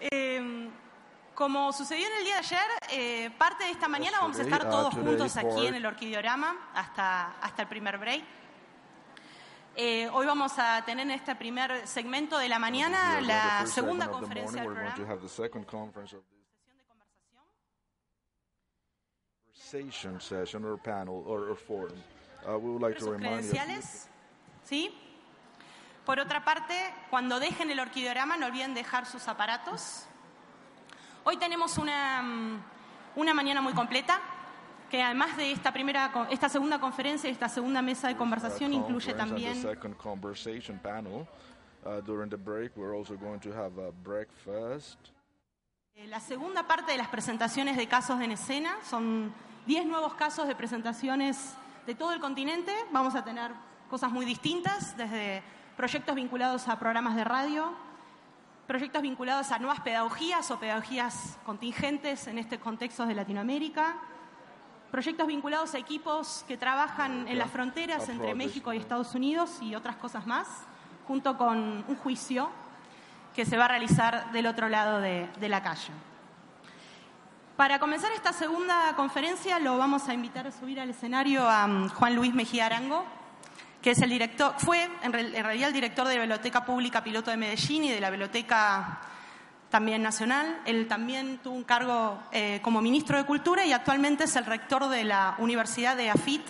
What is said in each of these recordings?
Eh, como sucedió en el día de ayer, eh, parte de esta mañana vamos a estar uh, todos juntos aquí en el Orquidiorama hasta, hasta el primer break. Eh, hoy vamos a tener en este primer segmento de la mañana Here, la segunda conferencia del programa. conversation session or panel or, or forum. Uh, we would like to sus remind you. credenciales. ¿Sí? Por otra parte, cuando dejen el orquidiorama, no olviden dejar sus aparatos. Hoy tenemos una, mm, una mañana muy completa, que además de esta, primera, esta segunda conferencia y esta segunda mesa de conversación, incluye también. Uh, eh, la segunda parte de las presentaciones de casos en escena. Son 10 nuevos casos de presentaciones de todo el continente. Vamos a tener cosas muy distintas, desde proyectos vinculados a programas de radio, proyectos vinculados a nuevas pedagogías o pedagogías contingentes en este contexto de Latinoamérica, proyectos vinculados a equipos que trabajan en las fronteras entre México y. Estados Unidos y otras cosas más, junto con un juicio que se va a realizar del otro lado de, de la calle. Para comenzar esta segunda conferencia lo vamos a invitar a subir al escenario a mm, Juan Luis Mejía Arango, que es el director, fue en, real- en realidad el director de Biblioteca Pública Piloto de Medellín y de la Biblioteca también nacional. Él también tuvo un cargo eh, como ministro de Cultura y actualmente es el rector de la Universidad de AFIT.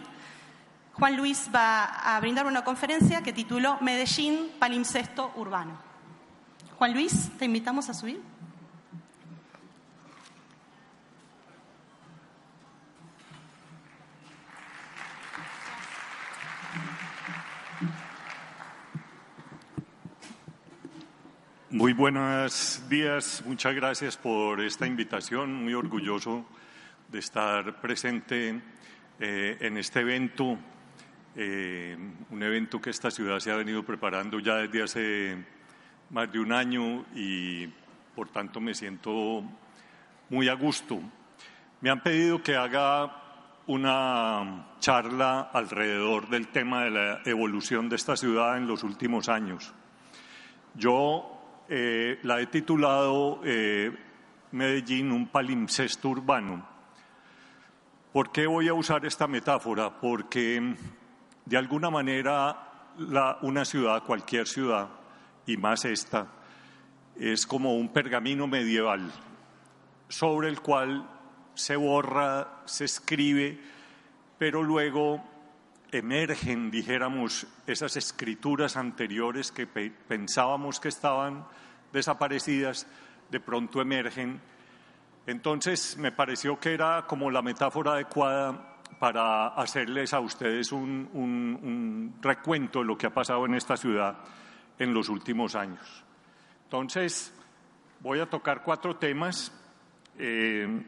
Juan Luis va a brindar una conferencia que tituló Medellín, palimpsesto urbano. Juan Luis, te invitamos a subir. Muy buenos días, muchas gracias por esta invitación, muy orgulloso de estar presente eh, en este evento, eh, un evento que esta ciudad se ha venido preparando ya desde hace más de un año y por tanto me siento muy a gusto. Me han pedido que haga una charla alrededor del tema de la evolución de esta ciudad en los últimos años. Yo eh, la he titulado eh, Medellín, un palimpsesto urbano. ¿Por qué voy a usar esta metáfora? Porque de alguna manera una ciudad, cualquier ciudad, y más esta, es como un pergamino medieval sobre el cual se borra, se escribe, pero luego emergen, dijéramos, esas escrituras anteriores que pe- pensábamos que estaban desaparecidas, de pronto emergen. Entonces me pareció que era como la metáfora adecuada para hacerles a ustedes un recuento de lo que ha pasado en esta ciudad en los últimos años. Entonces, voy a tocar cuatro temas. eh,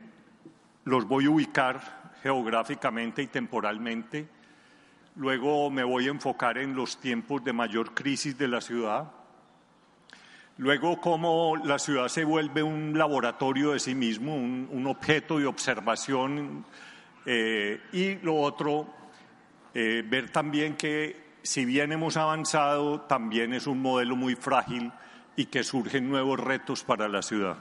los voy a ubicar geográficamente y temporalmente. Luego me voy a enfocar en los tiempos de mayor crisis de la ciudad. Luego cómo la ciudad se vuelve un laboratorio de sí mismo, un, objeto de observación. eh, y lo otro, eh, ver también que si bien hemos avanzado, también es un modelo muy frágil y que surgen nuevos retos para la ciudad.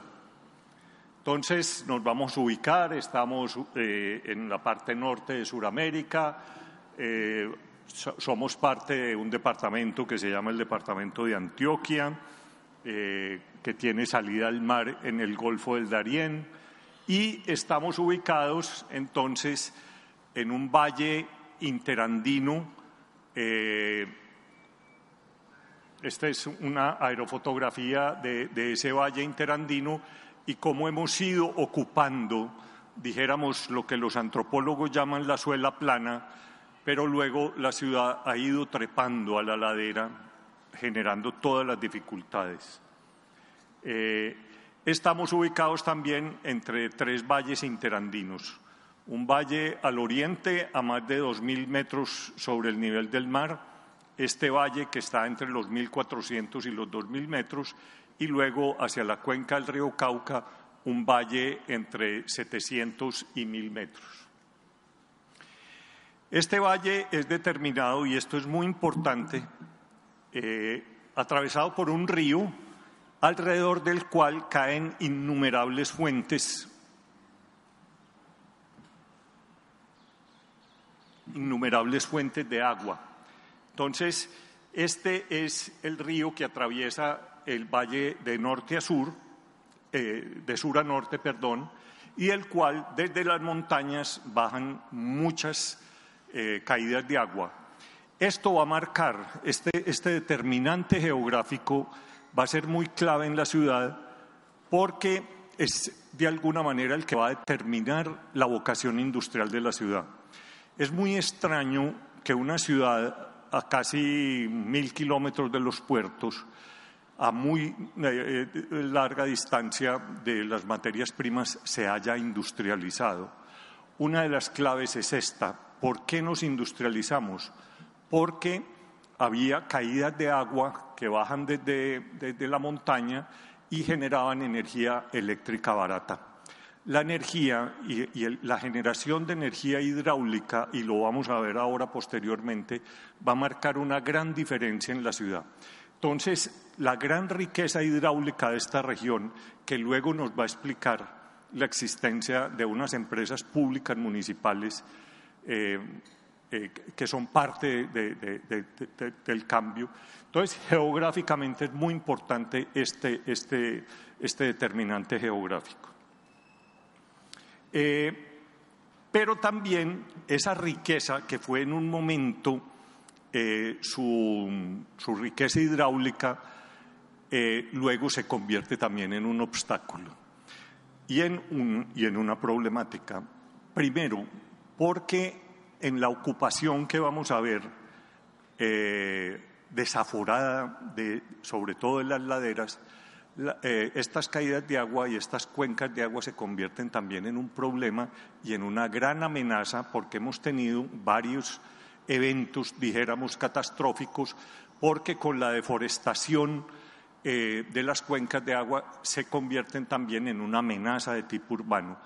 Entonces nos vamos a ubicar, estamos eh, en la parte norte de Sudamérica, eh, so- somos parte de un departamento que se llama el Departamento de Antioquia, eh, que tiene salida al mar en el Golfo del Darién, y estamos ubicados entonces en un valle interandino. eh, esta es una aerofotografía de, de ese valle interandino y cómo hemos ido ocupando, dijéramos, lo que los antropólogos llaman la suela plana, pero luego la ciudad ha ido trepando a la ladera, generando todas las dificultades. Eh, estamos ubicados también entre tres valles interandinos. Un valle al oriente a más de 2.000 metros sobre el nivel del mar, este valle que está entre los 1.400 y los 2.000 metros, y luego hacia la cuenca del río Cauca, un valle entre 700 y 1.000 metros. Este valle es determinado, y esto es muy importante, eh, atravesado por un río alrededor del cual caen innumerables fuentes, innumerables fuentes de agua. Entonces, este es el río que atraviesa el valle de norte a sur, eh, de sur a norte, perdón, y el cual desde las montañas bajan muchas eh, caídas de agua. Esto va a marcar, este, este determinante geográfico va a ser muy clave en la ciudad porque es de alguna manera el que va a determinar la vocación industrial de la ciudad. Es muy extraño que una ciudad a casi mil kilómetros de los puertos, a muy eh, eh, larga distancia de las materias primas, se haya industrializado. Una de las claves es esta. ¿Por qué nos industrializamos? Porque había caídas de agua que bajan desde, la montaña y generaban energía eléctrica barata. La energía y, la generación de energía hidráulica, y lo vamos a ver ahora posteriormente, va a marcar una gran diferencia en la ciudad. Entonces, la gran riqueza hidráulica de esta región, que luego nos va a explicar la existencia de unas empresas públicas municipales eh, eh, que son parte del cambio. Entonces, geográficamente es muy importante este, este, este determinante geográfico. Eh, pero también esa riqueza que fue en un momento eh, su, riqueza hidráulica, luego se convierte también en un obstáculo y en, un, y en una problemática. Primero, porque en la ocupación que vamos a ver, desaforada, de, sobre todo en las laderas, eh, estas caídas de agua y estas cuencas de agua se convierten también en un problema y en una gran amenaza porque hemos tenido varios eventos, dijéramos, catastróficos, porque con la deforestación eh, de las cuencas de agua se convierten también en una amenaza de tipo urbano.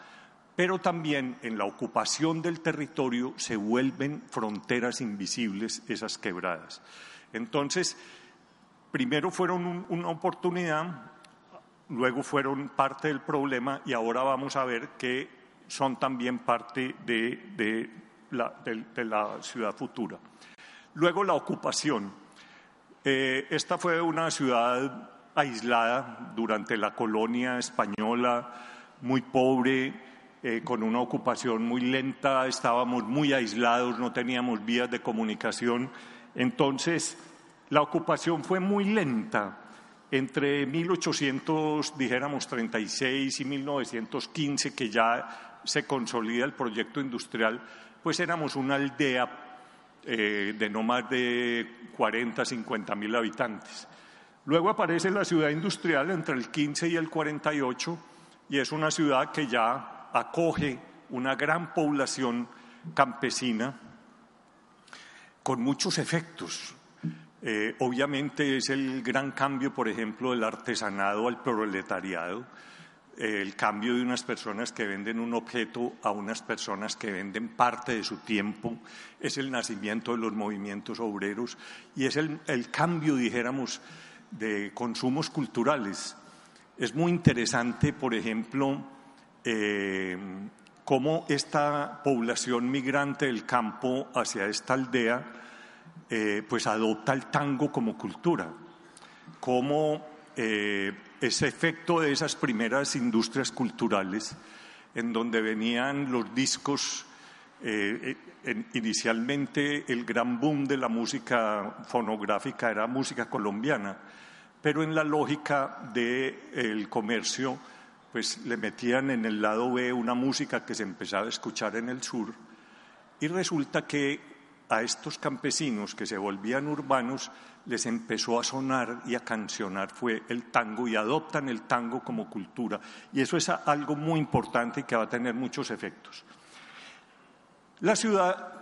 Pero también en la ocupación del territorio se vuelven fronteras invisibles esas quebradas. Entonces, primero fueron una oportunidad luego fueron parte del problema y ahora vamos a ver que son también parte de, la, ciudad futura. Luego la ocupación. Eh, esta fue una ciudad aislada durante la colonia española, muy pobre, eh, con una ocupación muy lenta, estábamos muy aislados, no teníamos vías de comunicación. Entonces, la ocupación fue muy lenta entre 1800, dijéramos, 36 y 1915, que ya se consolida el proyecto industrial, pues éramos una aldea eh, de no más de 40, 50 mil habitantes. Luego aparece la ciudad industrial entre el 15 y el 48 y es una ciudad que ya acoge una gran población campesina con muchos efectos. Eh, obviamente es el gran cambio, por ejemplo, del artesanado al proletariado, el cambio de unas personas que venden un objeto a unas personas que venden parte de su tiempo, es el nacimiento de los movimientos obreros y es el, cambio, dijéramos, de consumos culturales. Es muy interesante, por ejemplo, eh, cómo esta población migrante del campo hacia esta aldea eh, pues adopta el tango como cultura, como eh, ese efecto de esas primeras industrias culturales en donde venían los discos, eh, inicialmente el gran boom de la música fonográfica era música colombiana, pero en la lógica del comercio, pues le metían en el lado B una música que se empezaba a escuchar en el sur y resulta que a estos campesinos que se volvían urbanos les empezó a sonar y a cancionar fue el tango y adoptan el tango como cultura. Y eso es algo muy importante y que va a tener muchos efectos. La ciudad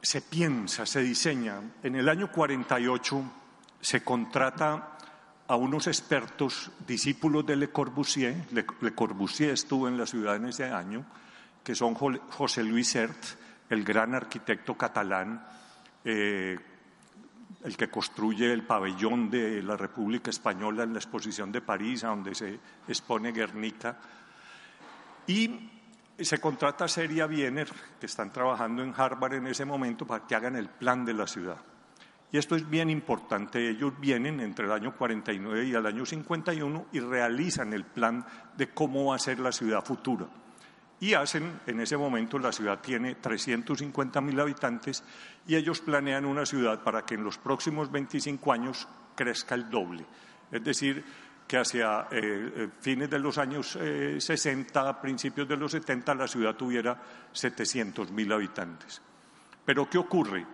se piensa, se diseña. En el año 48 se contrata a unos expertos, discípulos de Le Corbusier. Le, Corbusier estuvo en la ciudad en ese año, que son José Luis Sert, el gran arquitecto catalán, eh, el que construye el pabellón de la República Española en la exposición de París, donde se expone Guernica. Y se contrata a Seria Wiener, que están trabajando en Harvard en ese momento, para que hagan el plan de la ciudad. Y esto es bien importante. Ellos vienen entre el año 49 y el año 51 y realizan el plan de cómo va a ser la ciudad futura. Y hacen, en ese momento la ciudad tiene 350 mil habitantes y ellos planean una ciudad para que en los próximos 25 años crezca el doble. Es decir, que hacia eh, eh, fines de los años 60, eh, principios de los 70, la ciudad tuviera 700 mil habitantes. Pero ¿qué ocurre?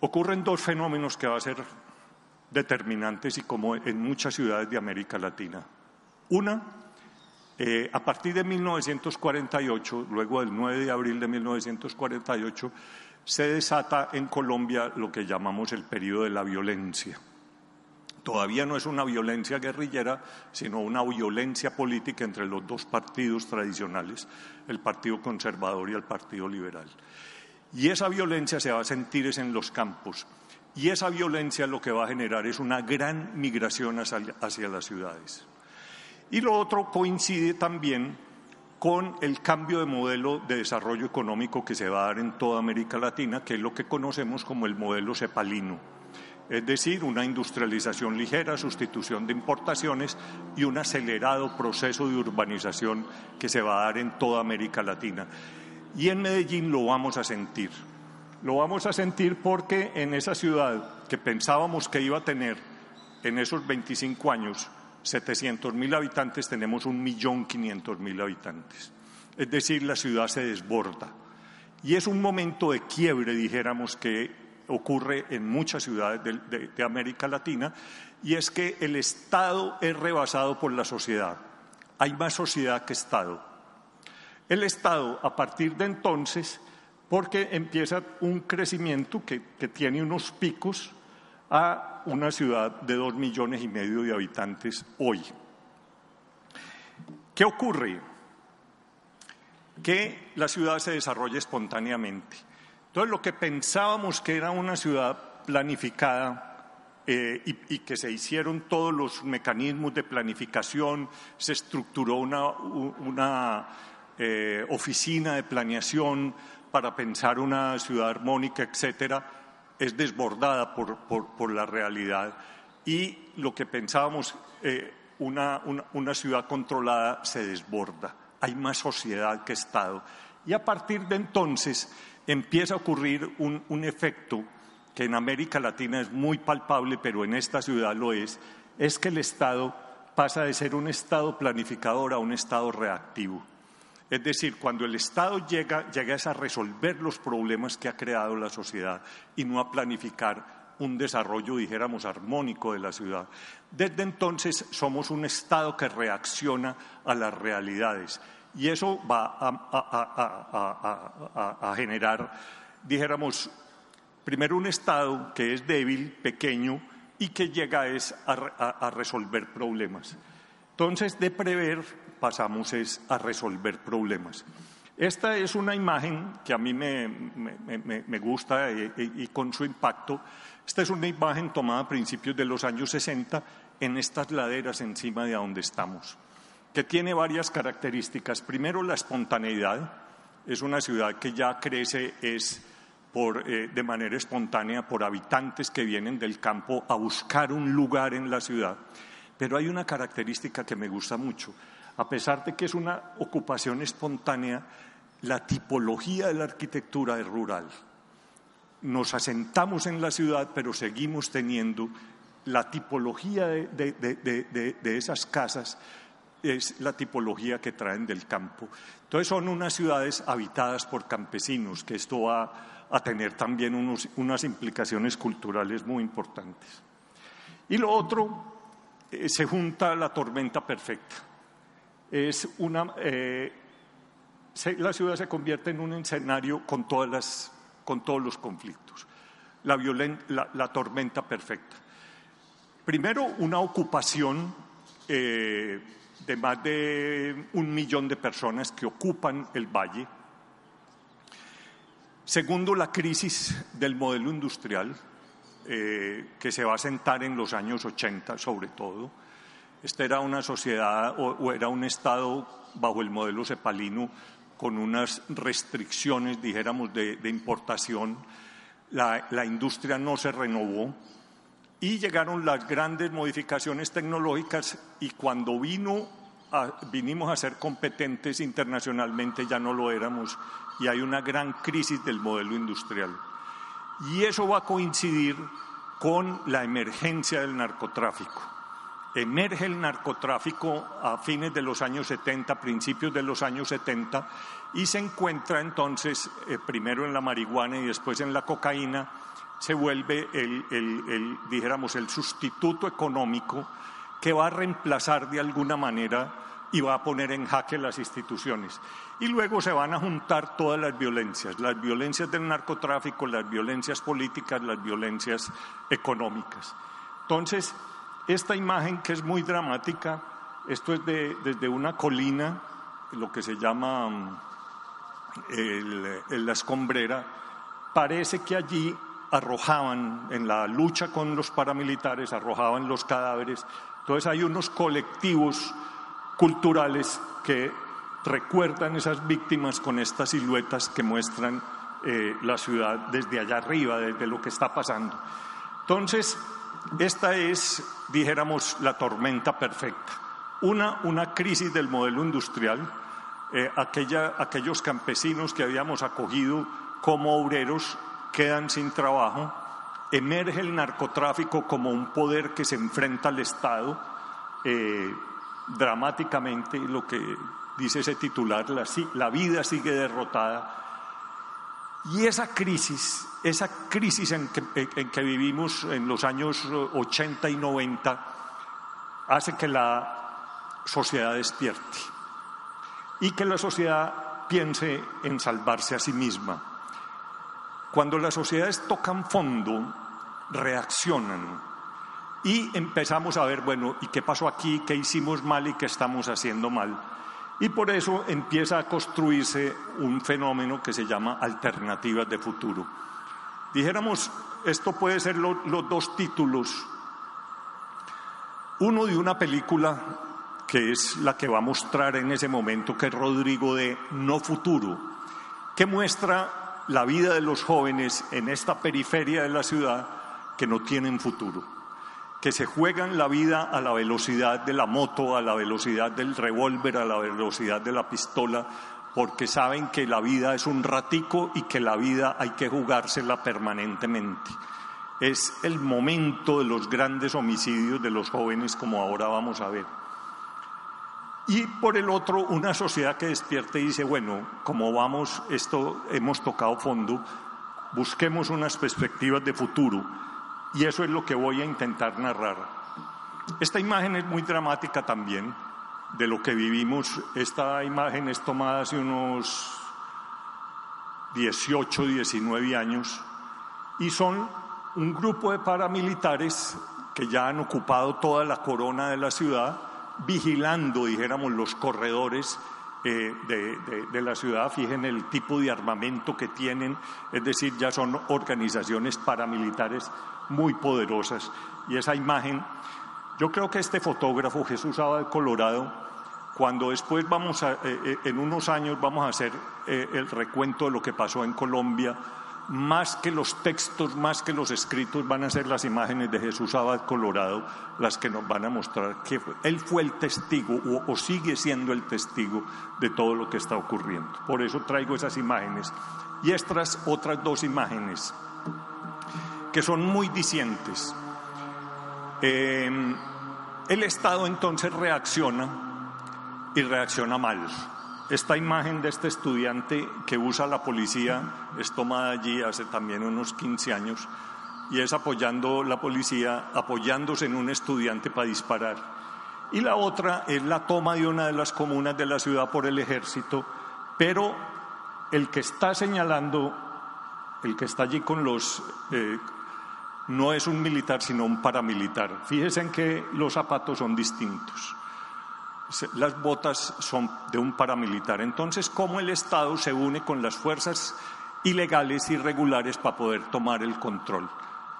Ocurren dos fenómenos que van a ser determinantes y como en muchas ciudades de América Latina. Una, eh, a partir de 1948, luego del 9 de abril de 1948, se desata en Colombia lo que llamamos el periodo de la violencia. Todavía no es una violencia guerrillera, sino una violencia política entre los dos partidos tradicionales, el Partido Conservador y el Partido Liberal. Y esa violencia se va a sentir en los campos. Y esa violencia lo que va a generar es una gran migración hacia, las ciudades. Y lo otro coincide también con el cambio de modelo de desarrollo económico que se va a dar en toda América Latina, que es lo que conocemos como el modelo cepalino. Es decir, una industrialización ligera, sustitución de importaciones y un acelerado proceso de urbanización que se va a dar en toda América Latina. Y en Medellín lo vamos a sentir. Lo vamos a sentir porque en esa ciudad que pensábamos que iba a tener en esos 25 años 700 mil habitantes, tenemos un millón mil habitantes. Es decir, la ciudad se desborda. Y es un momento de quiebre, dijéramos, que ocurre en muchas ciudades de América Latina, y es que el Estado es rebasado por la sociedad. Hay más sociedad que Estado. El Estado, a partir de entonces, porque empieza un crecimiento que, tiene unos picos a una ciudad de dos millones y medio de habitantes hoy. ¿Qué ocurre? Que la ciudad se desarrolla espontáneamente. Entonces, lo que pensábamos que era una ciudad planificada eh, y, que se hicieron todos los mecanismos de planificación, se estructuró una eh, oficina de planeación para pensar una ciudad armónica, etcétera, es desbordada por, la realidad. Y lo que pensábamos, eh, una, ciudad controlada se desborda. Hay más sociedad que Estado. Y a partir de entonces empieza a ocurrir un, un efecto que en América Latina es muy palpable, pero en esta ciudad lo es, es que el Estado pasa de ser un Estado planificador a un Estado reactivo. Es decir, cuando el Estado llega, llega a resolver los problemas que ha creado la sociedad y no a planificar un desarrollo, dijéramos, armónico de la ciudad. Desde entonces somos un Estado que reacciona a las realidades y eso va a, generar, dijéramos, primero un Estado que es débil, pequeño y que llega a resolver problemas. Entonces, de prever pasamos es a resolver problemas. Esta es una imagen que a mí me, gusta y, y, con su impacto. Esta es una imagen tomada a principios de los años 60 en estas laderas encima de donde estamos, que tiene varias características. Primero, la espontaneidad. Es una ciudad que ya crece es por, eh, de manera espontánea por habitantes que vienen del campo a buscar un lugar en la ciudad. Pero hay una característica que me gusta mucho a pesar de que es una ocupación espontánea, la tipología de la arquitectura es rural. Nos asentamos en la ciudad, pero seguimos teniendo la tipología de, esas casas es la tipología que traen del campo. Entonces son unas ciudades habitadas por campesinos, que esto va a tener también unas implicaciones culturales muy importantes. Y lo otro, eh, se junta la tormenta perfecta es una, eh, la ciudad se convierte en un escenario con, todas las, con todos los conflictos. La, la, tormenta perfecta. Primero, una ocupación eh, de más de un millón de personas que ocupan el valle. Segundo, la crisis del modelo industrial. eh, que se va a sentar en los años 80 sobre todo. Esta era una sociedad o, era un Estado bajo el modelo cepalino con unas restricciones, dijéramos, de, importación. La, industria no se renovó y llegaron las grandes modificaciones tecnológicas y cuando vino vinimos a ser competentes internacionalmente ya no lo éramos y hay una gran crisis del modelo industrial. Y eso va a coincidir con la emergencia del narcotráfico. Emerge el narcotráfico a fines de los años 70, principios de los años 70, y se encuentra entonces, eh, primero en la marihuana y después en la cocaína, se vuelve el, dijéramos, el sustituto económico que va a reemplazar de alguna manera y va a poner en jaque las instituciones. Y luego se van a juntar todas las violencias, las violencias del narcotráfico, las violencias políticas, las violencias económicas. Entonces, esta imagen que es muy dramática, esto es desde una colina, lo que se llama mm, la escombrera, parece que allí arrojaban, en la lucha con los paramilitares, arrojaban los cadáveres. Entonces hay unos colectivos culturales que recuerdan esas víctimas con estas siluetas que muestran eh, la ciudad desde allá arriba, desde lo que está pasando. Entonces, esta es, dijéramos, la tormenta perfecta. Una, una crisis del modelo industrial, eh, aquella, aquellos campesinos que habíamos acogido como obreros quedan sin trabajo, emerge el narcotráfico como un poder que se enfrenta al Estado, eh, dramáticamente lo que dice ese titular, la, la vida sigue derrotada. Y esa crisis, esa crisis en que, en que, vivimos en los años 80 y 90, hace que la sociedad despierte y que la sociedad piense en salvarse a sí misma. Cuando las sociedades tocan fondo, reaccionan, y empezamos a ver, bueno, ¿y qué pasó aquí? ¿Qué hicimos mal y qué estamos haciendo mal? Y por eso empieza a construirse un fenómeno que se llama alternativas de futuro. Dijéramos, esto puede ser los dos títulos. Uno de una película que es la que va a mostrar en ese momento, que es Rodrigo de No Futuro, que muestra la vida de los jóvenes en esta periferia de la ciudad que no tienen futuro que se juegan la vida a la velocidad de la moto, a la velocidad del revólver, a la velocidad de la pistola, porque saben que la vida es un ratico y que la vida hay que jugársela permanentemente. Es el momento de los grandes homicidios de los jóvenes, como ahora vamos a ver. Y por el otro, una sociedad que despierte y dice, bueno, como vamos, esto hemos tocado fondo, busquemos unas perspectivas de futuro y eso es lo que voy a intentar narrar. Esta imagen es muy dramática también de lo que vivimos. Esta imagen es tomada hace unos 18, 19 años y son un grupo de paramilitares que ya han ocupado toda la corona de la ciudad, vigilando, dijéramos, los corredores eh, de, la ciudad, fíjense el tipo de armamento que tienen, es decir, ya son organizaciones paramilitares muy poderosas. Y esa imagen, yo creo que este fotógrafo, Jesús Abad Colorado, cuando después vamos a, eh, eh, en unos años vamos a hacer el recuento de lo que pasó en Colombia, más que los textos, más que los escritos, van a ser las imágenes de Jesús Abad Colorado las que nos van a mostrar que él fue el testigo o, sigue siendo el testigo de todo lo que está ocurriendo. Por eso traigo esas imágenes. Y estas otras dos imágenes, que son muy dicientes. Eh, el Estado entonces reacciona y reacciona mal. Esta imagen de este estudiante que usa la policía es tomada allí hace también unos 15 años y es apoyando la policía, apoyándose en un estudiante para disparar. Y la otra es la toma de una de las comunas de la ciudad por el ejército, pero el que está señalando, el que está allí con los... Eh, no es un militar, sino un paramilitar. Fíjense en que los zapatos son distintos las botas son de un paramilitar. Entonces, ¿cómo el Estado se une con las fuerzas ilegales, irregulares, para poder tomar el control?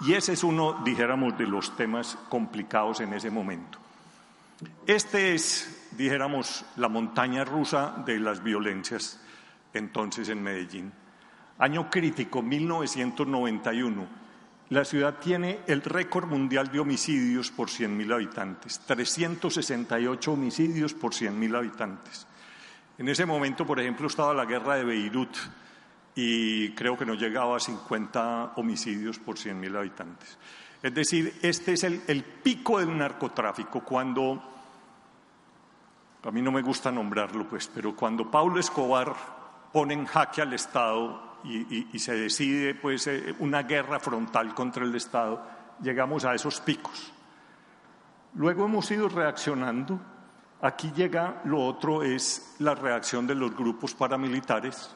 Y ese es uno, dijéramos, de los temas complicados en ese momento. Este es, dijéramos, la montaña rusa de las violencias entonces en Medellín. Año crítico, 1991. La ciudad tiene el récord mundial de homicidios por 100.000 habitantes, 368 homicidios por 100.000 habitantes. En ese momento, por ejemplo, estaba la guerra de Beirut y creo que no llegaba a 50 homicidios por 100.000 habitantes. Es decir, este es el, el pico del narcotráfico cuando, a mí no me gusta nombrarlo, pues, pero cuando Pablo Escobar pone en jaque al Estado y, se decide pues, eh, una guerra frontal contra el Estado, llegamos a esos picos. Luego hemos ido reaccionando. Aquí llega lo otro, es la reacción de los grupos paramilitares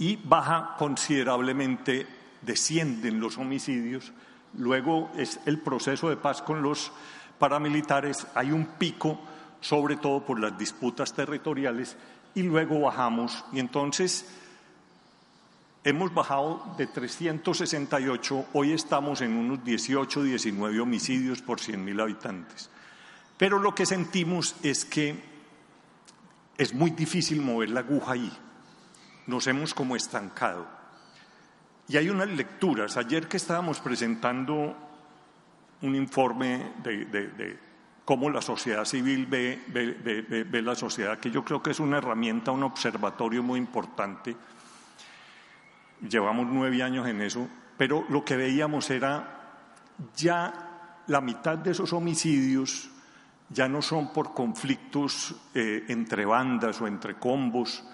y baja considerablemente, descienden los homicidios. Luego es el proceso de paz con los paramilitares. Hay un pico, sobre todo por las disputas territoriales, y luego bajamos. Y entonces Hemos bajado de 368, hoy estamos en unos 18, 19 homicidios por 100.000 habitantes. Pero lo que sentimos es que es muy difícil mover la aguja ahí. Nos hemos como estancado. Y hay unas lecturas. Ayer que estábamos presentando un informe de, cómo la sociedad civil ve, ve la sociedad, que yo creo que es una herramienta, un observatorio muy importante llevamos nueve años en eso, pero lo que veíamos era ya la mitad de esos homicidios ya no son por conflictos eh, entre bandas o entre combos,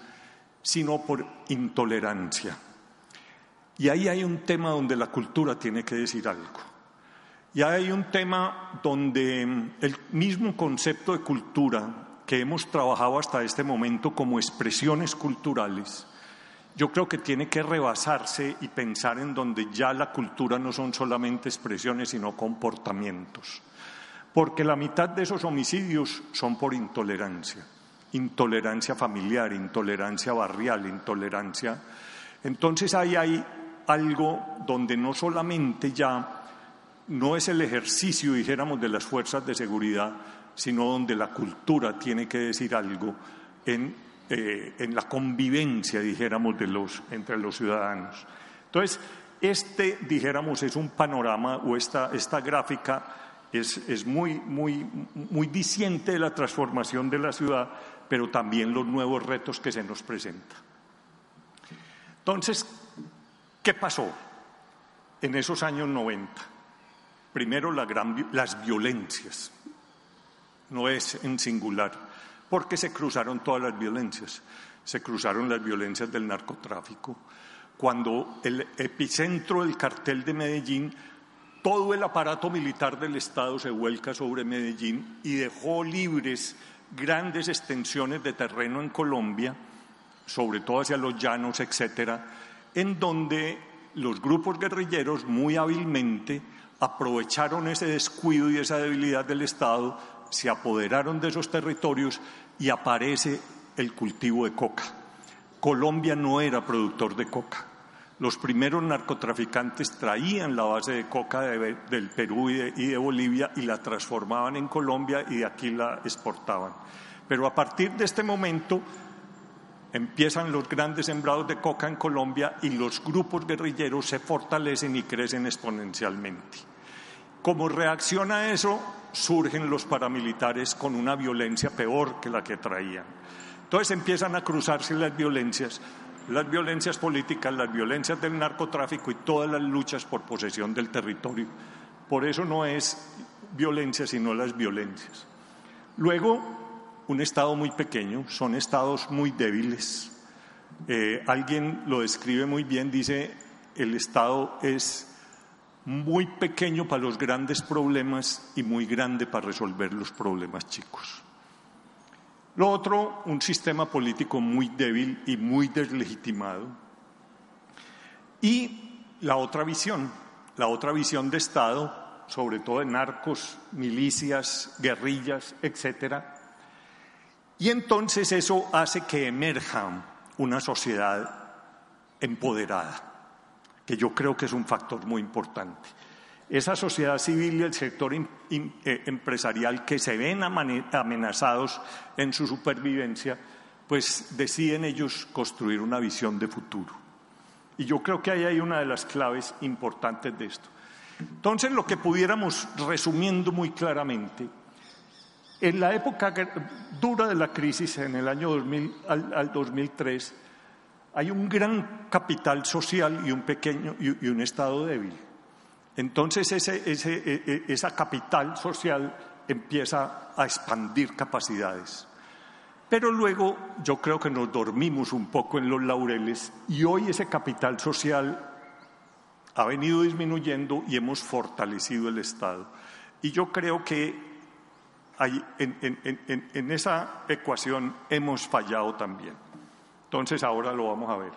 sino por intolerancia. Y ahí hay un tema donde la cultura tiene que decir algo. Y hay un tema donde el mismo concepto de cultura que hemos trabajado hasta este momento como expresiones culturales, yo creo que tiene que rebasarse y pensar en donde ya la cultura no son solamente expresiones, sino comportamientos. Porque la mitad de esos homicidios son por intolerancia. Intolerancia familiar, intolerancia barrial, intolerancia. Entonces ahí hay algo donde no solamente ya no es el ejercicio, dijéramos, de las fuerzas de seguridad, sino donde la cultura tiene que decir algo en eh, en la convivencia, dijéramos, de los, entre los ciudadanos. Entonces, este, dijéramos, es un panorama o esta, esta gráfica es, es muy, muy, muy diciente de la transformación de la ciudad, pero también los nuevos retos que se nos presentan. Entonces, ¿qué pasó en esos años 90? Primero, la las violencias, no es en singular porque se cruzaron todas las violencias. Se cruzaron las violencias del narcotráfico. Cuando el epicentro del cartel de Medellín, todo el aparato militar del Estado se vuelca sobre Medellín y dejó libres grandes extensiones de terreno en Colombia, sobre todo hacia los llanos, etcétera, en donde los grupos guerrilleros muy hábilmente aprovecharon ese descuido y esa debilidad del Estado se apoderaron de esos territorios y aparece el cultivo de coca. Colombia no era productor de coca. Los primeros narcotraficantes traían la base de coca del Perú y de, Bolivia y la transformaban en Colombia y de aquí la exportaban. Pero a partir de este momento empiezan los grandes sembrados de coca en Colombia y los grupos guerrilleros se fortalecen y crecen exponencialmente. Como reacción a eso, surgen los paramilitares con una violencia peor que la que traían. Entonces empiezan a cruzarse las violencias, las violencias políticas, las violencias del narcotráfico y todas las luchas por posesión del territorio. Por eso no es violencia, sino las violencias. Luego, un Estado muy pequeño, son estados muy débiles. Eh, alguien lo describe muy bien, dice, el Estado es muy pequeño para los grandes problemas y muy grande para resolver los problemas chicos. Lo otro, un sistema político muy débil y muy deslegitimado. Y la otra visión, la otra visión de Estado, sobre todo de narcos, milicias, guerrillas, etc. Y entonces eso hace que emerja una sociedad empoderada que yo creo que es un factor muy importante. Esa sociedad civil y el sector eh, empresarial que se ven amenazados en su supervivencia, pues deciden ellos construir una visión de futuro. Y yo creo que ahí hay una de las claves importantes de esto. Entonces, lo que pudiéramos, resumiendo muy claramente, en la época dura de la crisis, en el año 2000 al, 2003, hay un gran capital social y un pequeño y, un Estado débil. Entonces, ese, e, e, esa capital social empieza a expandir capacidades. Pero luego yo creo que nos dormimos un poco en los laureles y hoy ese capital social ha venido disminuyendo y hemos fortalecido el Estado. Y yo creo que en, esa ecuación hemos fallado también. Entonces ahora lo vamos a ver.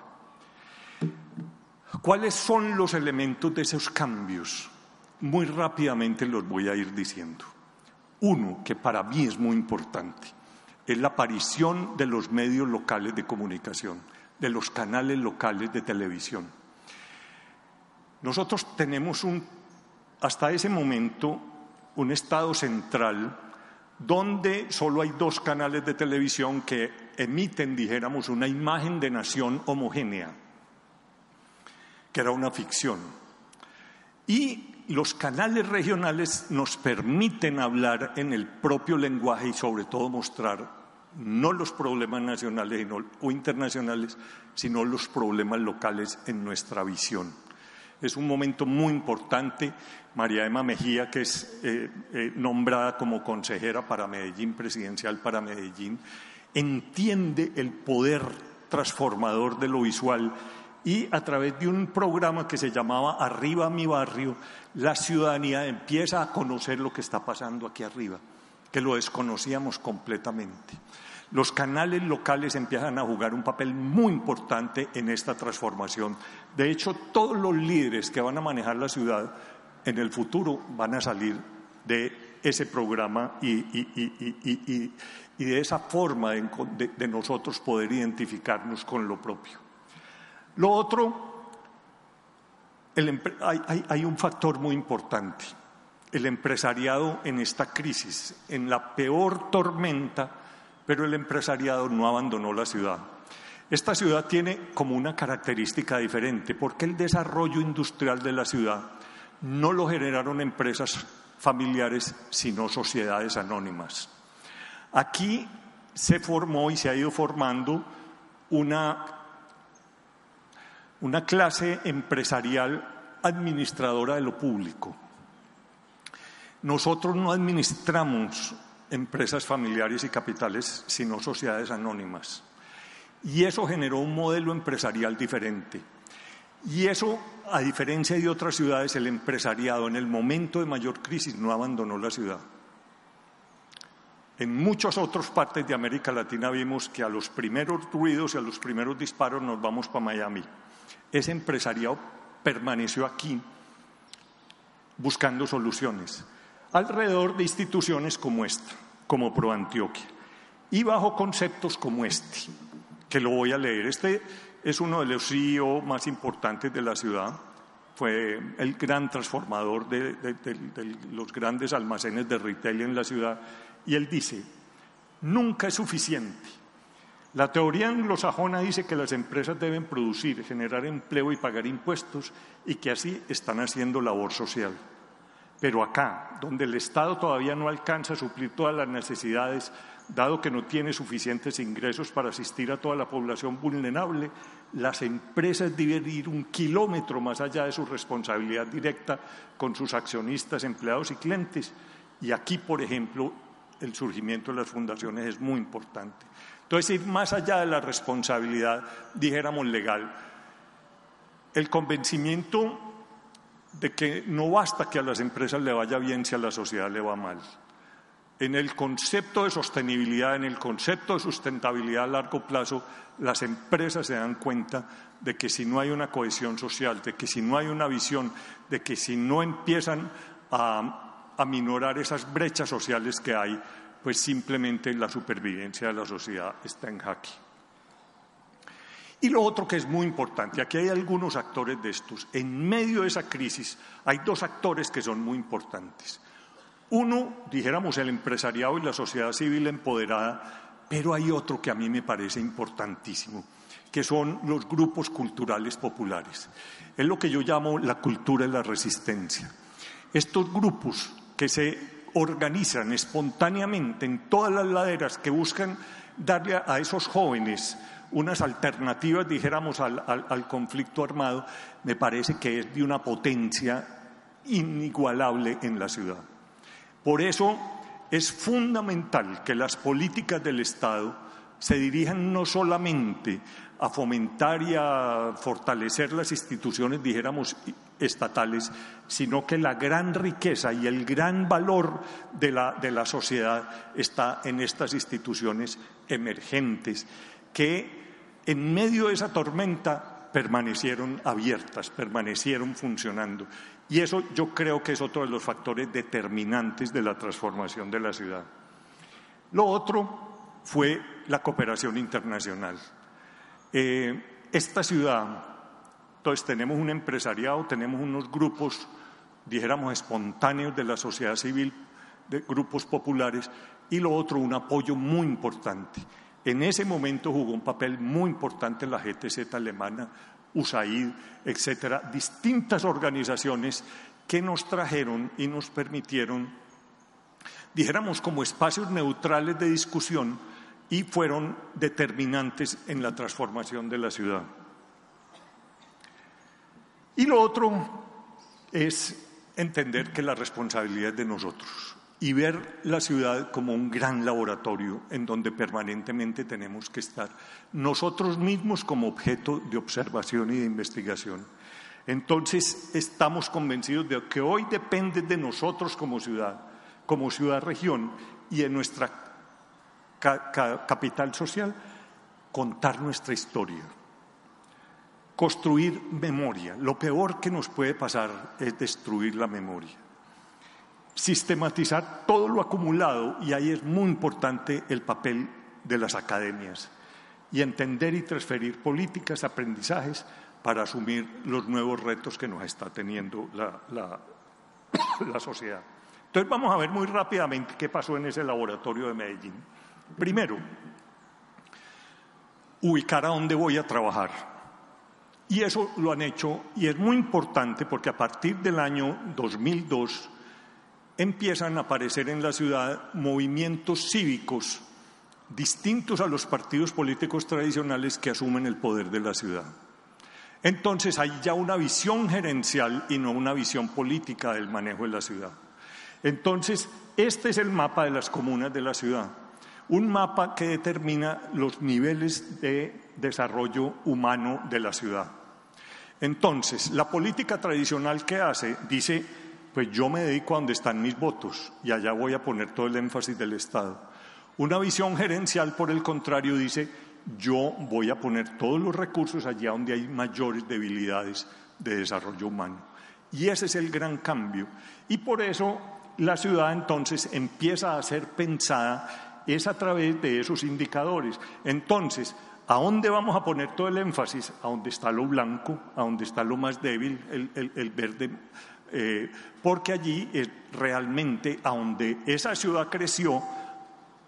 ¿Cuáles son los elementos de esos cambios? Muy rápidamente los voy a ir diciendo. Uno, que para mí es muy importante, es la aparición de los medios locales de comunicación, de los canales locales de televisión. Nosotros tenemos un, hasta ese momento un Estado central donde solo hay dos canales de televisión que emiten, dijéramos, una imagen de nación homogénea, que era una ficción. Y los canales regionales nos permiten hablar en el propio lenguaje y sobre todo mostrar no los problemas nacionales o internacionales, sino los problemas locales en nuestra visión. Es un momento muy importante. María Emma Mejía, que es eh, eh, nombrada como consejera para Medellín, presidencial para Medellín, entiende el poder transformador de lo visual y a través de un programa que se llamaba Arriba mi barrio, la ciudadanía empieza a conocer lo que está pasando aquí arriba, que lo desconocíamos completamente. Los canales locales empiezan a jugar un papel muy importante en esta transformación. De hecho, todos los líderes que van a manejar la ciudad en el futuro van a salir de ese programa y, de esa forma de, nosotros poder identificarnos con lo propio. Lo otro, hay un factor muy importante. El empresariado en esta crisis, en la peor tormenta, pero el empresariado no abandonó la ciudad. Esta ciudad tiene como una característica diferente, porque el desarrollo industrial de la ciudad no lo generaron empresas familiares, sino sociedades anónimas. Aquí se formó y se ha ido formando una, una clase empresarial administradora de lo público. Nosotros no administramos empresas familiares y capitales, sino sociedades anónimas. Y eso generó un modelo empresarial diferente. Y eso, a diferencia de otras ciudades, el empresariado en el momento de mayor crisis no abandonó la ciudad. En muchas otras partes de América Latina vimos que a los primeros ruidos y a los primeros disparos nos vamos para Miami. Ese empresariado permaneció aquí buscando soluciones alrededor de instituciones como esta, como ProAntioquia, y bajo conceptos como este, que lo voy a leer. Este es uno de los CEO más importantes de la ciudad, fue el gran transformador de, de los grandes almacenes de retail en la ciudad, y él dice, nunca es suficiente. La teoría anglosajona dice que las empresas deben producir, generar empleo y pagar impuestos y que así están haciendo labor social. Pero acá, donde el Estado todavía no alcanza a suplir todas las necesidades, dado que no tiene suficientes ingresos para asistir a toda la población vulnerable, las empresas deben ir un kilómetro más allá de su responsabilidad directa con sus accionistas, empleados y clientes. Y aquí, por ejemplo, el surgimiento de las fundaciones es muy importante. Entonces, ir más allá de la responsabilidad, dijéramos, legal. El convencimiento de que no basta que a las empresas le vaya bien si a la sociedad le va mal. En el concepto de sostenibilidad, en el concepto de sustentabilidad a largo plazo, las empresas se dan cuenta de que si no hay una cohesión social, de que si no hay una visión, de que si no empiezan a, a minorar esas brechas sociales que hay, pues simplemente la supervivencia de la sociedad está en jaque. Y lo otro que es muy importante, aquí hay algunos actores de estos. En medio de esa crisis hay dos actores que son muy importantes. Uno, dijéramos, el empresariado y la sociedad civil empoderada, pero hay otro que a mí me parece importantísimo, que son los grupos culturales populares. Es lo que yo llamo la cultura de la resistencia. Estos grupos que se organizan espontáneamente en todas las laderas que buscan darle a esos jóvenes unas alternativas, dijéramos, al, conflicto armado, me parece que es de una potencia inigualable en la ciudad. Por eso es fundamental que las políticas del Estado se dirijan no solamente a fomentar y a fortalecer las instituciones, dijéramos, estatales, sino que la gran riqueza y el gran valor de la, de la sociedad está en estas instituciones emergentes que en medio de esa tormenta permanecieron abiertas, permanecieron funcionando. Y eso yo creo que es otro de los factores determinantes de la transformación de la ciudad. Lo otro fue la cooperación internacional. Eh, esta ciudad, entonces tenemos un empresariado, tenemos unos grupos, dijéramos, espontáneos de la sociedad civil, de grupos populares, y lo otro, un apoyo muy importante en ese momento jugó un papel muy importante la GTZ alemana, USAID, etcétera, distintas organizaciones que nos trajeron y nos permitieron, dijéramos, como espacios neutrales de discusión y fueron determinantes en la transformación de la ciudad. Y lo otro es entender que la responsabilidad es de nosotros y ver la ciudad como un gran laboratorio en donde permanentemente tenemos que estar nosotros mismos como objeto de observación y de investigación. Entonces estamos convencidos de que hoy depende de nosotros como ciudad, como ciudad-región y en nuestra capital social, contar nuestra historia, construir memoria. Lo peor que nos puede pasar es destruir la memoria sistematizar todo lo acumulado y ahí es muy importante el papel de las academias y entender y transferir políticas, aprendizajes para asumir los nuevos retos que nos está teniendo la, la sociedad. Entonces vamos a ver muy rápidamente qué pasó en ese laboratorio de Medellín. Primero, ubicar a dónde voy a trabajar. Y eso lo han hecho y es muy importante porque a partir del año 2002 empiezan a aparecer en la ciudad movimientos cívicos distintos a los partidos políticos tradicionales que asumen el poder de la ciudad. Entonces hay ya una visión gerencial y no una visión política del manejo de la ciudad. Entonces, este es el mapa de las comunas de la ciudad, un mapa que determina los niveles de desarrollo humano de la ciudad. Entonces, la política tradicional que hace dice pues yo me dedico a donde están mis votos y allá voy a poner todo el énfasis del Estado. Una visión gerencial, por el contrario, dice, yo voy a poner todos los recursos allá donde hay mayores debilidades de desarrollo humano. Y ese es el gran cambio. Y por eso la ciudad entonces empieza a ser pensada es a través de esos indicadores. Entonces, ¿a dónde vamos a poner todo el énfasis? A donde está lo blanco, a donde está lo más débil, el, verde eh, porque allí es realmente a donde esa ciudad creció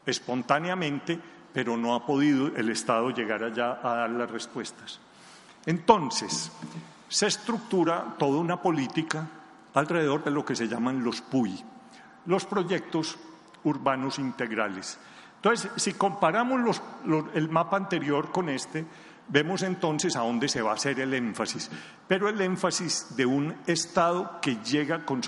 espontáneamente, pero no ha podido el Estado llegar allá a dar las respuestas. Entonces, se estructura toda una política alrededor de lo que se llaman los PUI, los proyectos urbanos integrales. Entonces, si comparamos el mapa anterior con este, Vemos entonces a dónde se va a hacer el énfasis, pero el énfasis de un Estado que llega con,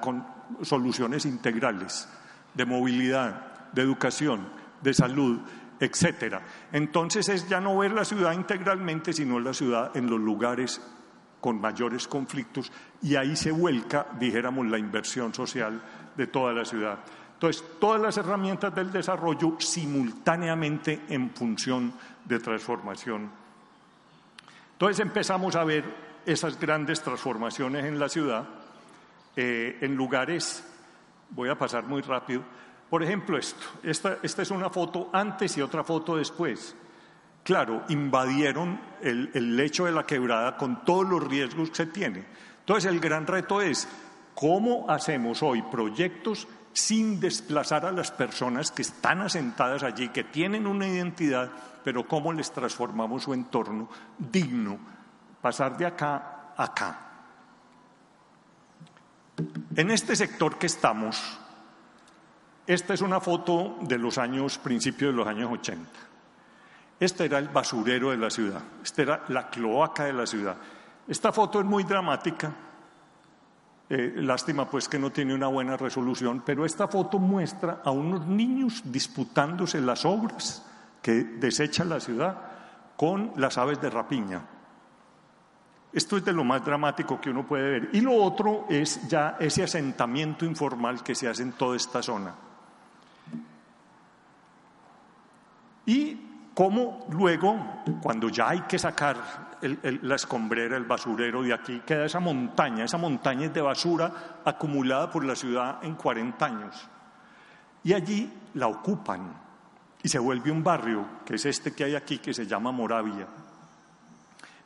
con soluciones integrales de movilidad, de educación, de salud, etcétera. Entonces es ya no ver la ciudad integralmente, sino la ciudad en los lugares con mayores conflictos y ahí se vuelca, dijéramos, la inversión social de toda la ciudad. Entonces, todas las herramientas del desarrollo simultáneamente en función de transformación. Entonces empezamos a ver esas grandes transformaciones en la ciudad, eh, en lugares, voy a pasar muy rápido, por ejemplo esto, esta, esta es una foto antes y otra foto después. claro, invadieron el, el lecho de la quebrada con todos los riesgos que se tiene. Entonces el gran reto es cómo hacemos hoy proyectos sin desplazar a las personas que están asentadas allí, que tienen una identidad, pero cómo les transformamos su entorno digno, pasar de acá a acá. En este sector que estamos, esta es una foto de los años, principios de los años 80. Este era el basurero de la ciudad, esta era la cloaca de la ciudad. Esta foto es muy dramática, eh, lástima pues que no tiene una buena resolución, pero esta foto muestra a unos niños disputándose las obras que desecha la ciudad con las aves de rapiña. Esto es de lo más dramático que uno puede ver. Y lo otro es ya ese asentamiento informal que se hace en toda esta zona. Y cómo luego, cuando ya hay que sacar la escombrera, el basurero de aquí, queda esa montaña, esa montaña de basura acumulada por la ciudad en 40 años. Y allí la ocupan y se vuelve un barrio, que es este que hay aquí, que se llama Moravia,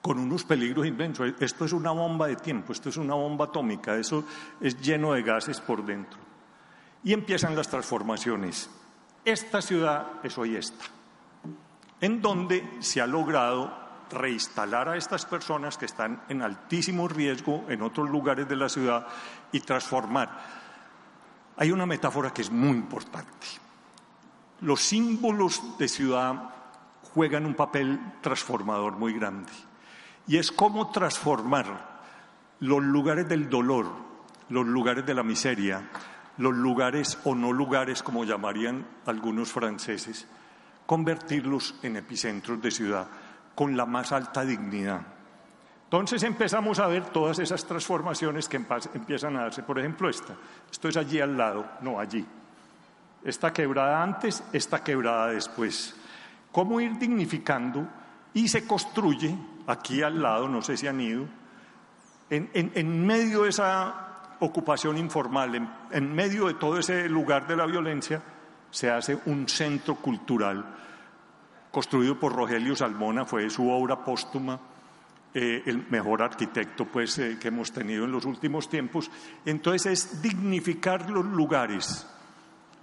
con unos peligros inmensos. Esto es una bomba de tiempo, esto es una bomba atómica, eso es lleno de gases por dentro. Y empiezan las transformaciones. Esta ciudad es hoy esta, en donde se ha logrado reinstalar a estas personas que están en altísimo riesgo en otros lugares de la ciudad y transformar. Hay una metáfora que es muy importante. Los símbolos de ciudad juegan un papel transformador muy grande y es cómo transformar los lugares del dolor, los lugares de la miseria, los lugares o no lugares, como llamarían algunos franceses, convertirlos en epicentros de ciudad con la más alta dignidad. Entonces empezamos a ver todas esas transformaciones que empiezan a darse. Por ejemplo, esta. Esto es allí al lado, no allí. Esta quebrada antes, esta quebrada después. Cómo ir dignificando y se construye aquí al lado, no sé si han ido, en, medio de esa ocupación informal, en, en medio de todo ese lugar de la violencia, se hace un centro cultural construido por Rogelio Salmona, fue su obra póstuma, eh, el mejor arquitecto pues, eh, que hemos tenido en los últimos tiempos. Entonces es dignificar los lugares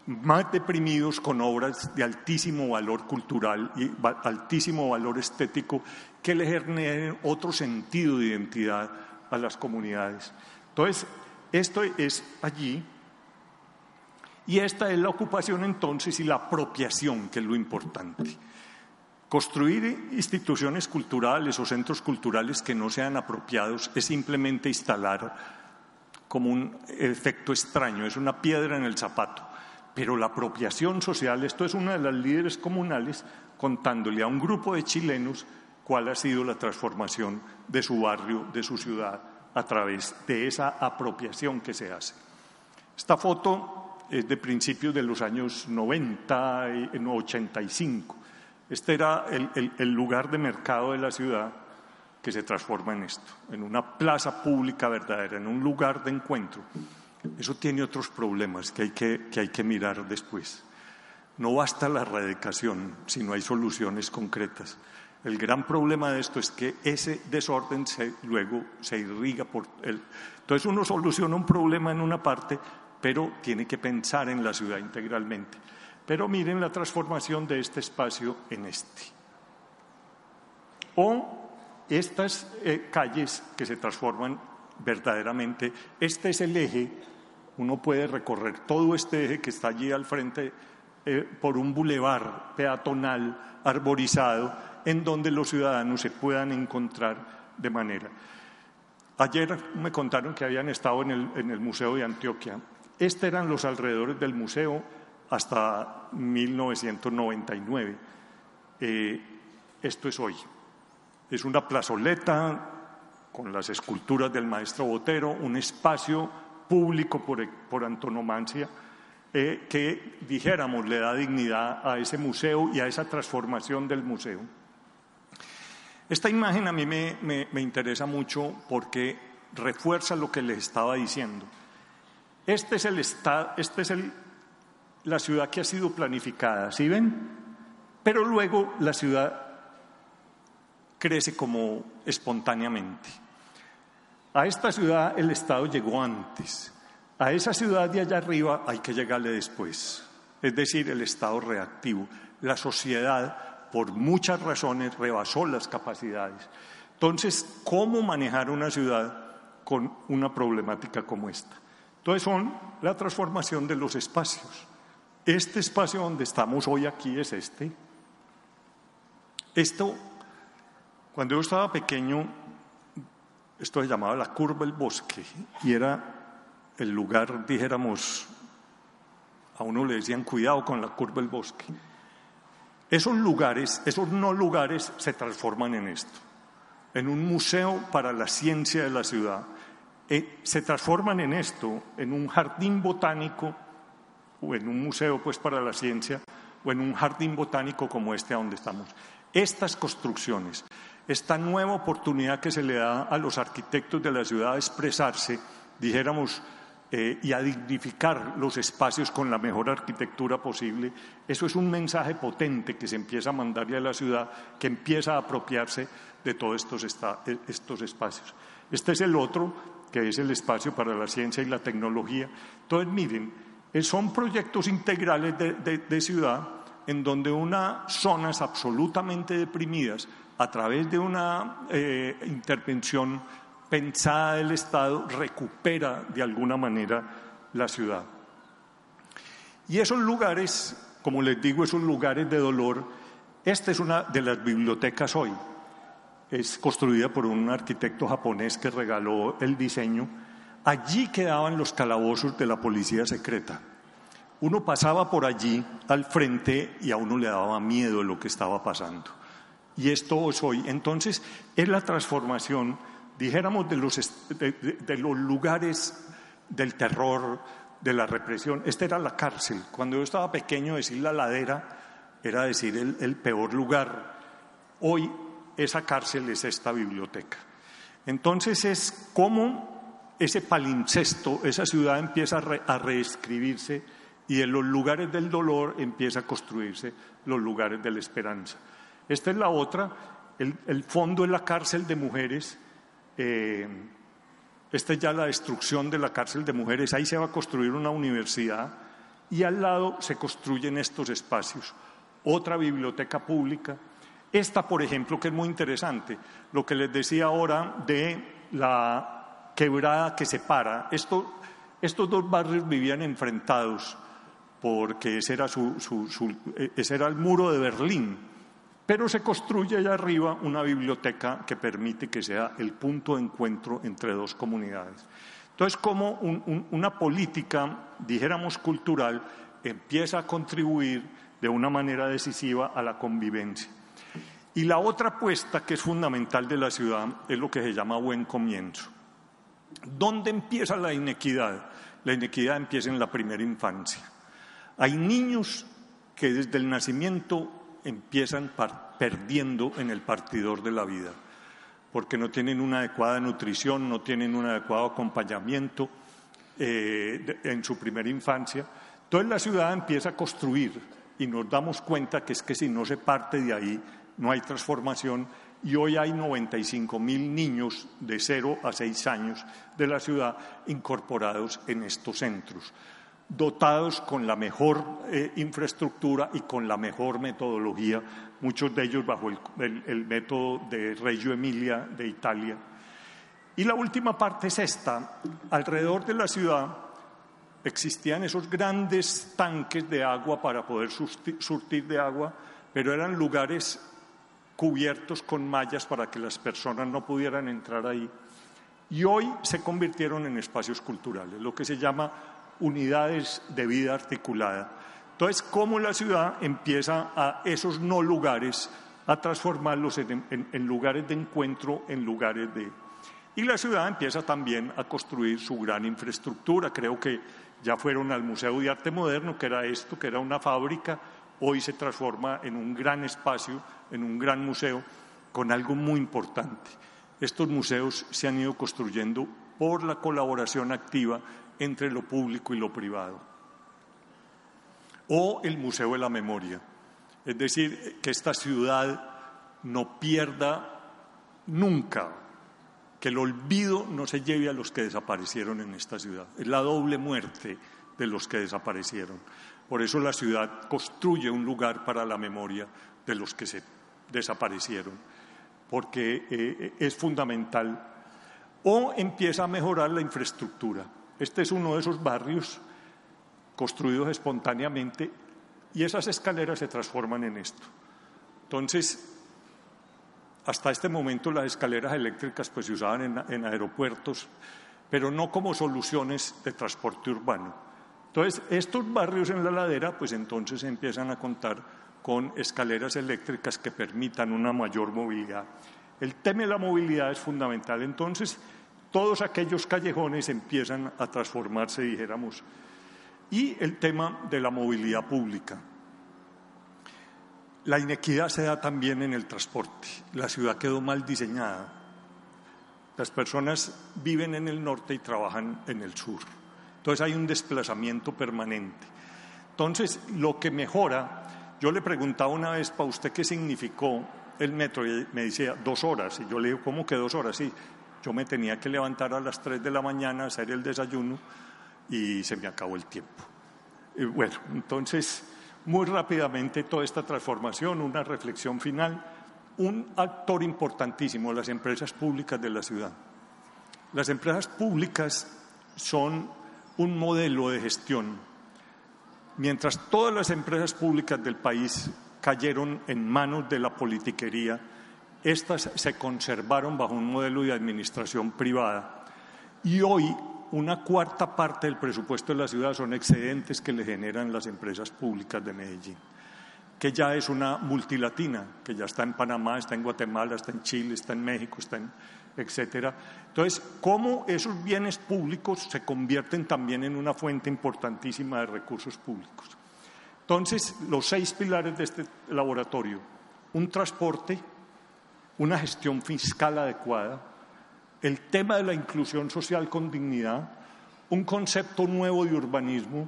más deprimidos con obras de altísimo valor cultural y altísimo valor estético que le generen otro sentido de identidad a las comunidades. Entonces, esto es allí y esta es la ocupación entonces y la apropiación, que es lo importante. Construir instituciones culturales o centros culturales que no sean apropiados es simplemente instalar como un efecto extraño, es una piedra en el zapato. Pero la apropiación social, esto es una de las líderes comunales contándole a un grupo de chilenos cuál ha sido la transformación de su barrio, de su ciudad, a través de esa apropiación que se hace. Esta foto es de principios de los años 90 y 85 este era el, lugar de mercado de la ciudad que se transforma en esto, en una plaza pública verdadera, en un lugar de encuentro. Eso tiene otros problemas que hay que, que hay que mirar después. No basta la erradicación si no hay soluciones concretas. El gran problema de esto es que ese desorden se, luego se irriga por él. Entonces uno soluciona un problema en una parte, pero tiene que pensar en la ciudad integralmente. Pero miren la transformación de este espacio en este. O estas eh, calles que se transforman verdaderamente. Este es el eje. Uno puede recorrer todo este eje que está allí al frente eh, por un bulevar peatonal arborizado en donde los ciudadanos se puedan encontrar de manera. Ayer me contaron que habían estado en el, en el Museo de Antioquia. Estos eran los alrededores del museo hasta 1999. Eh, esto es hoy. Es una plazoleta con las esculturas del maestro Botero, un espacio público por, antonomancia eh, que, dijéramos, le da dignidad a ese museo y a esa transformación del museo. Esta imagen a mí me, me interesa mucho porque refuerza lo que les estaba diciendo. Este es el, este es el la ciudad que ha sido planificada, ¿sí ven? Pero luego la ciudad crece como espontáneamente. A esta ciudad el Estado llegó antes. A esa ciudad de allá arriba hay que llegarle después. Es decir, el Estado reactivo. La sociedad, por muchas razones, rebasó las capacidades. Entonces, ¿cómo manejar una ciudad con una problemática como esta? Entonces, son la transformación de los espacios. Este espacio donde estamos hoy aquí es este. Esto, cuando yo estaba pequeño, esto se llamaba la curva del bosque y era el lugar, dijéramos, a uno le decían cuidado con la curva del bosque. Esos lugares, esos no lugares se transforman en esto, en un museo para la ciencia de la ciudad. Eh, se transforman en esto, en un jardín botánico o en un museo pues para la ciencia o en un jardín botánico como este a donde estamos. Estas construcciones, esta nueva oportunidad que se le da a los arquitectos de la ciudad a expresarse, dijéramos, eh, y a dignificar los espacios con la mejor arquitectura posible, eso es un mensaje potente que se empieza a mandarle a la ciudad, que empieza a apropiarse de todos estos, eh, estos espacios. Este es el otro, que es el espacio para la ciencia y la tecnología. Entonces, miren, son proyectos integrales de, ciudad en donde unas zonas absolutamente deprimidas, a través de una intervención pensada del Estado recupera de alguna manera la ciudad. Y esos lugares, como les digo, esos lugares de dolor, esta es una de las bibliotecas hoy. Es construida por un arquitecto japonés que regaló el diseño. Allí quedaban los calabozos de la policía secreta. Uno pasaba por allí al frente y a uno le daba miedo lo que estaba pasando. Y esto es hoy. Entonces, es la transformación dijéramos, de los, lugares del terror, de la represión. Esta era la cárcel. Cuando yo estaba pequeño, decir la ladera era decir el, el peor lugar. Hoy esa cárcel es esta biblioteca. Entonces es como ese palincesto, esa ciudad empieza a, reescribirse y en los lugares del dolor empieza a construirse los lugares de la esperanza. Esta es la otra, el, el fondo es la cárcel de mujeres eh, esta es ya la destrucción de la cárcel de mujeres, ahí se va a construir una universidad y al lado se construyen estos espacios. Otra biblioteca pública. Esta, por ejemplo, que es muy interesante, lo que les decía ahora de la quebrada que separa. Esto, estos dos barrios vivían enfrentados porque ese era, su, ese era el muro de Berlín pero se construye allá arriba una biblioteca que permite que sea el punto de encuentro entre dos comunidades. Entonces, como una política, dijéramos, cultural, empieza a contribuir de una manera decisiva a la convivencia. Y la otra apuesta que es fundamental de la ciudad es lo que se llama buen comienzo. ¿Dónde empieza la inequidad? La inequidad empieza en la primera infancia. Hay niños que desde el nacimiento empiezan perdiendo en el partidor de la vida, porque no tienen una adecuada nutrición, no tienen un adecuado acompañamiento eh, en su primera infancia. Entonces la ciudad empieza a construir y nos damos cuenta que es que si no se parte de ahí, no hay transformación y hoy hay 95 mil niños de 0 a 6 años de la ciudad incorporados en estos centros dotados con la mejor eh, infraestructura y con la mejor metodología, muchos de ellos bajo el, método de Reggio Emilia de Italia. Y la última parte es esta. Alrededor de la ciudad existían esos grandes tanques de agua para poder surtir de agua, pero eran lugares cubiertos con mallas para que las personas no pudieran entrar ahí. Y hoy se convirtieron en espacios culturales, lo que se llama unidades de vida articulada. Entonces, ¿cómo la ciudad empieza a esos no lugares a transformarlos en, lugares de encuentro, en lugares de... Y la ciudad empieza también a construir su gran infraestructura. Creo que ya fueron al Museo de Arte Moderno, que era esto, que era una fábrica, hoy se transforma en un gran espacio, en un gran museo, con algo muy importante. Estos museos se han ido construyendo por la colaboración activa entre lo público y lo privado. O el Museo de la Memoria. Es decir, que esta ciudad no pierda nunca que el olvido no se lleve a los que desaparecieron en esta ciudad. Es la doble muerte de los que desaparecieron. Por eso la ciudad construye un lugar para la memoria de los que se desaparecieron, porque eh, es fundamental. O empieza a mejorar la infraestructura. Este es uno de esos barrios construidos espontáneamente y esas escaleras se transforman en esto. Entonces, hasta este momento las escaleras eléctricas pues, se usaban en, aeropuertos, pero no como soluciones de transporte urbano. Entonces, estos barrios en la ladera, pues entonces empiezan a contar con escaleras eléctricas que permitan una mayor movilidad. El tema de la movilidad es fundamental. Entonces, todos aquellos callejones empiezan a transformarse, dijéramos. Y el tema de la movilidad pública. La inequidad se da también en el transporte. La ciudad quedó mal diseñada. Las personas viven en el norte y trabajan en el sur. Entonces hay un desplazamiento permanente. Entonces, lo que mejora, yo le preguntaba una vez para usted qué significó el metro y me decía dos horas. Y yo le digo, ¿cómo que dos horas? Sí, yo me tenía que levantar a las tres de la mañana, hacer el desayuno y se me acabó el tiempo. Bueno, entonces muy rápidamente toda esta transformación, una reflexión final, un actor importantísimo, las empresas públicas de la ciudad. Las empresas públicas son un modelo de gestión. Mientras todas las empresas públicas del país cayeron en manos de la politiquería, estas se conservaron bajo un modelo de administración privada. Y hoy una cuarta parte del presupuesto de la ciudad son excedentes que le generan las empresas públicas de Medellín, que ya es una multilatina, que ya está en Panamá, está en Guatemala, está en Chile, está en México, está en etcétera. Entonces, cómo esos bienes públicos se convierten también en una fuente importantísima de recursos públicos. Entonces, los seis pilares de este laboratorio, un transporte, una gestión fiscal adecuada, el tema de la inclusión social con dignidad, un concepto nuevo de urbanismo,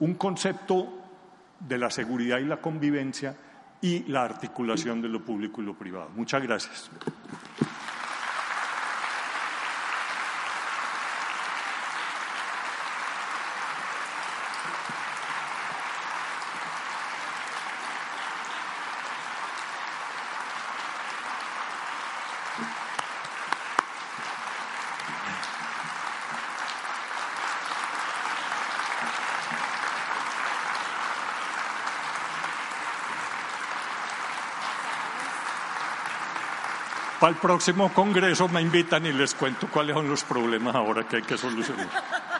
un concepto de la seguridad y la convivencia y la articulación de lo público y lo privado. Muchas gracias. Para el próximo congreso me invitan y les cuento cuáles son los problemas ahora que hay que solucionar.